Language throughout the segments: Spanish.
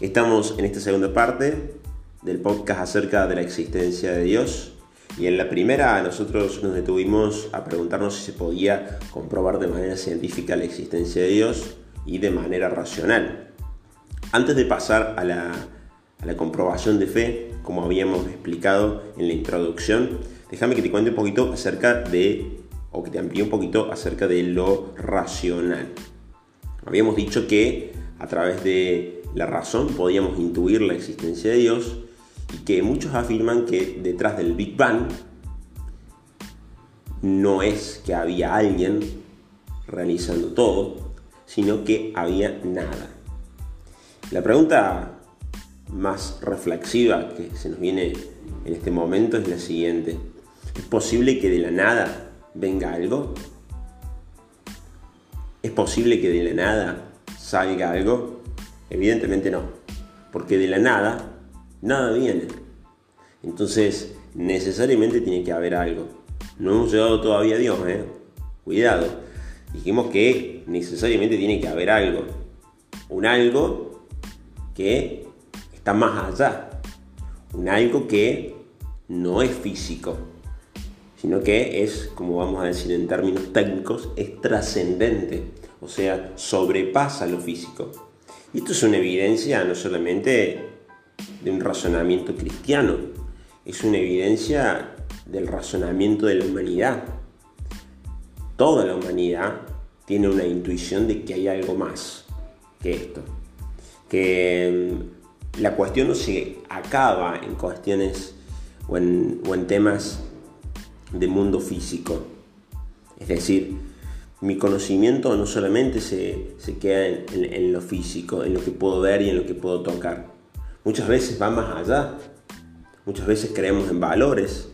Estamos en esta segunda parte del podcast acerca de la existencia de Dios. Y en la primera nosotros nos detuvimos a preguntarnos si se podía comprobar de manera científica la existencia de Dios y de manera racional. Antes de pasar a la, comprobación de fe, como habíamos explicado en la introducción, déjame que te cuente un poquito acerca de, o que te amplíe un poquito acerca de lo racional. Habíamos dicho que a través de la razón podíamos intuir la existencia de Dios y que muchos afirman que detrás del Big Bang no es que había alguien realizando todo, sino que había nada. La pregunta más reflexiva que se nos viene en este momento es la siguiente. ¿Es posible que de la nada venga algo? ¿Es posible que de la nada salga algo? Evidentemente no, porque de la nada nada viene. Entonces, necesariamente tiene que haber algo. No hemos llegado todavía a Dios, ¿eh? Cuidado. Dijimos que necesariamente tiene que haber algo. Un algo que está más allá. Un algo que no es físico, sino que es, como vamos a decir en términos técnicos, es trascendente. O sea, sobrepasa lo físico. Esto es una evidencia no solamente de un razonamiento cristiano, es una evidencia del razonamiento de la humanidad. Toda la humanidad tiene una intuición de que hay algo más que esto. Que mm, la cuestión no se acaba en cuestiones o en, temas de mundo físico. Es decir, mi conocimiento no solamente se, queda en, lo físico, en lo que puedo ver y en lo que puedo tocar. Muchas veces va más allá. Muchas veces creemos en valores,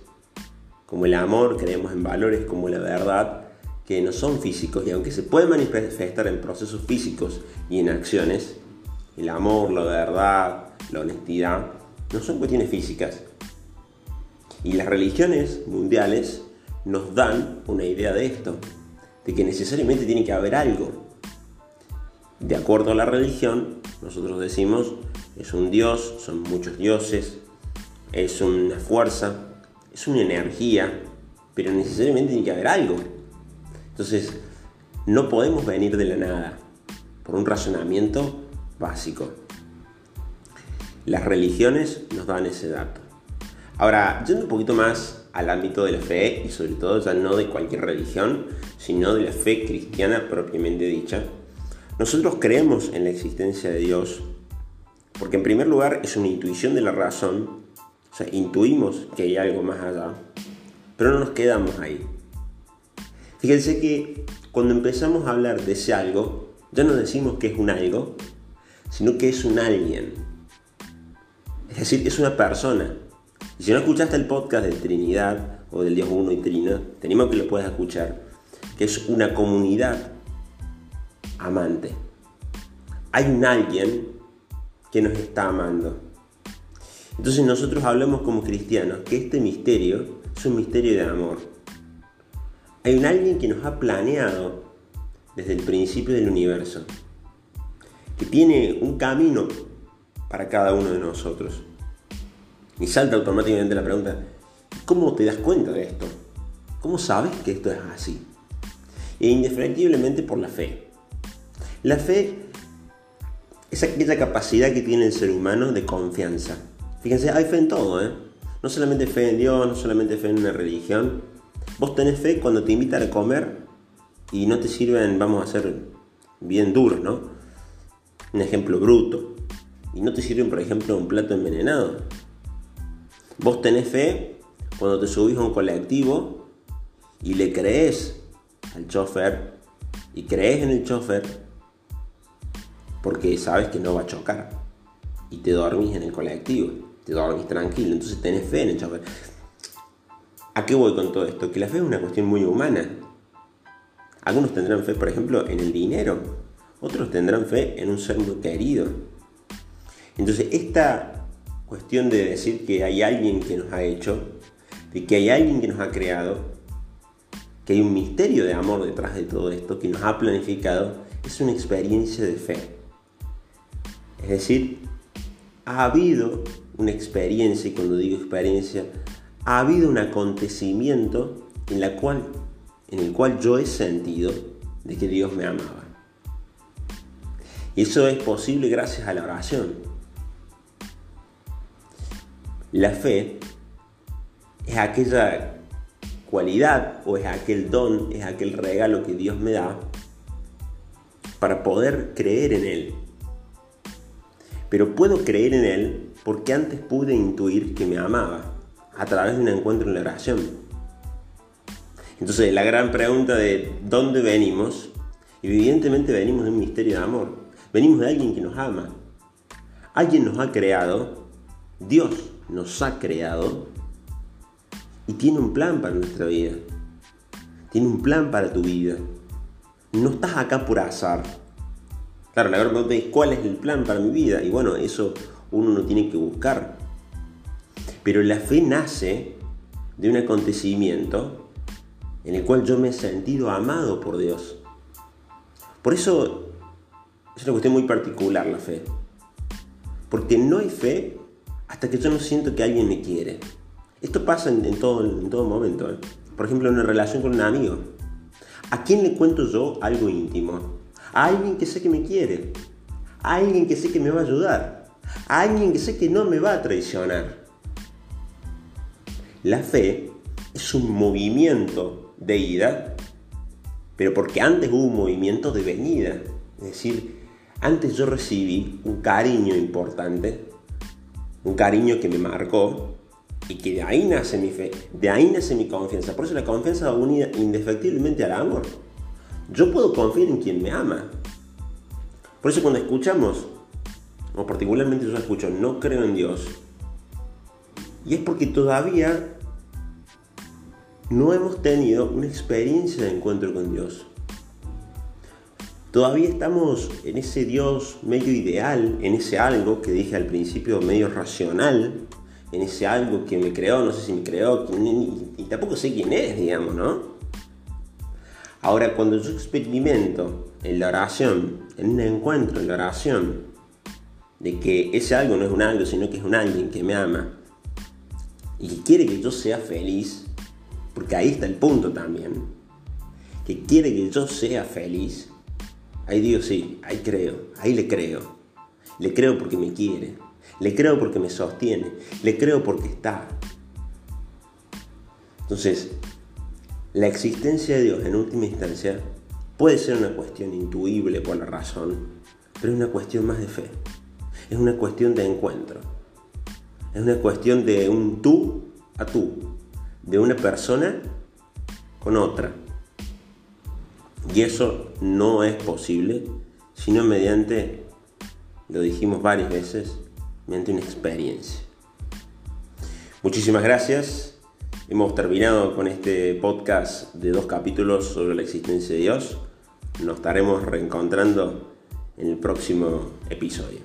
como el amor, creemos en valores como la verdad, que no son físicos y aunque se pueden manifestar en procesos físicos y en acciones, el amor, la verdad, la honestidad, no son cuestiones físicas. Y las religiones mundiales nos dan una idea de esto de que necesariamente tiene que haber algo. De acuerdo a la religión, nosotros decimos, es un dios, son muchos dioses, es una fuerza, es una energía, pero necesariamente tiene que haber algo. Entonces, no podemos venir de la nada, por un razonamiento básico. Las religiones nos dan ese dato. Ahora, yendo un poquito más al ámbito de la fe y sobre todo ya no de cualquier religión, sino de la fe cristiana propiamente dicha. Nosotros creemos en la existencia de Dios porque en primer lugar es una intuición de la razón, o sea, intuimos que hay algo más allá, pero no nos quedamos ahí. Fíjense que cuando empezamos a hablar de ese algo, ya no decimos que es un algo, sino que es un alguien. Es decir, es una persona. Y si no escuchaste el podcast de Trinidad o del Dios Uno y Trino, te animo a que lo puedas escuchar, que es una comunidad amante. Hay un alguien que nos está amando. Entonces nosotros hablamos como cristianos que este misterio es un misterio de amor. Hay un alguien que nos ha planeado desde el principio del universo, que tiene un camino para cada uno de nosotros. Y salta automáticamente la pregunta, ¿cómo te das cuenta de esto? ¿Cómo sabes que esto es así? E indefectiblemente por la fe. La fe es aquella capacidad que tiene el ser humano de confianza. Fíjense, hay fe en todo, ¿eh? No solamente fe en Dios, no solamente fe en una religión. Vos tenés fe cuando te invitan a comer y no te sirven, vamos a ser bien duros, ¿no? Un ejemplo bruto. Y no te sirven, por ejemplo, un plato envenenado. Vos tenés fe cuando te subís a un colectivo y le crees al chofer y crees en el chofer porque sabes que no va a chocar y te dormís en el colectivo, te dormís tranquilo, entonces tenés fe en el chofer. ¿A qué voy con todo esto? Que la fe es una cuestión muy humana. Algunos tendrán fe, por ejemplo, en el dinero, otros tendrán fe en un ser muy querido. Entonces, esta cuestión de decir que hay alguien que nos ha hecho, de que hay alguien que nos ha creado, que hay un misterio de amor detrás de todo esto, que nos ha planificado, es una experiencia de fe. Es decir, ha habido una experiencia, y cuando digo experiencia, ha habido un acontecimiento en, la cual, en el cual yo he sentido de que Dios me amaba. Y eso es posible gracias a la oración. La fe es aquella cualidad o es aquel don, es aquel regalo que Dios me da para poder creer en Él. Pero puedo creer en Él porque antes pude intuir que me amaba a través de un encuentro en la oración. Entonces la gran pregunta de ¿dónde venimos? Evidentemente venimos de un misterio de amor. Venimos de alguien que nos ama. Alguien nos ha creado, Dios nos ha creado y tiene un plan para nuestra vida. Tiene un plan para tu vida. No estás acá por azar. Claro, la gran pregunta es ¿cuál es el plan para mi vida? Y bueno, eso uno no tiene que buscar. Pero la fe nace de un acontecimiento en el cual yo me he sentido amado por Dios. Por eso es una cuestión muy particular la fe. Porque no hay fe hasta que yo no siento que alguien me quiere. Esto pasa en, todo, en todo momento. ¿eh? Por ejemplo, en una relación con un amigo. ¿A quién le cuento yo algo íntimo? A alguien que sé que me quiere. A alguien que sé que me va a ayudar. A alguien que sé que no me va a traicionar. La fe es un movimiento de ida, pero porque antes hubo un movimiento de venida. Es decir, antes yo recibí un cariño importante, un cariño que me marcó, y que de ahí nace mi fe, de ahí nace mi confianza. Por eso la confianza va unida indefectiblemente al amor. Yo puedo confiar en quien me ama. Por eso cuando escuchamos, o particularmente yo escucho, no creo en Dios, y es porque todavía no hemos tenido una experiencia de encuentro con Dios. Todavía estamos en ese Dios medio ideal, en ese algo que dije al principio medio racional, en ese algo que me creó, no sé si me creó, y tampoco sé quién es, digamos, ¿no? Ahora, cuando yo experimento en la oración, en un encuentro en la oración, de que ese algo no es un algo, sino que es un alguien que me ama y que quiere que yo sea feliz, porque ahí está el punto también, que quiere que yo sea feliz, ahí digo sí, ahí creo, ahí le creo, le creo porque me quiere, le creo porque me sostiene. Le creo porque está. Entonces, la existencia de Dios en última instancia puede ser una cuestión intuible por la razón, pero es una cuestión más de fe. Es una cuestión de encuentro. Es una cuestión de un tú a tú, de una persona con otra. Y eso no es posible sino mediante, lo dijimos varias veces, mediante una experiencia. Muchísimas gracias. Hemos terminado con este podcast de dos capítulos sobre la existencia de Dios. Nos estaremos reencontrando en el próximo episodio.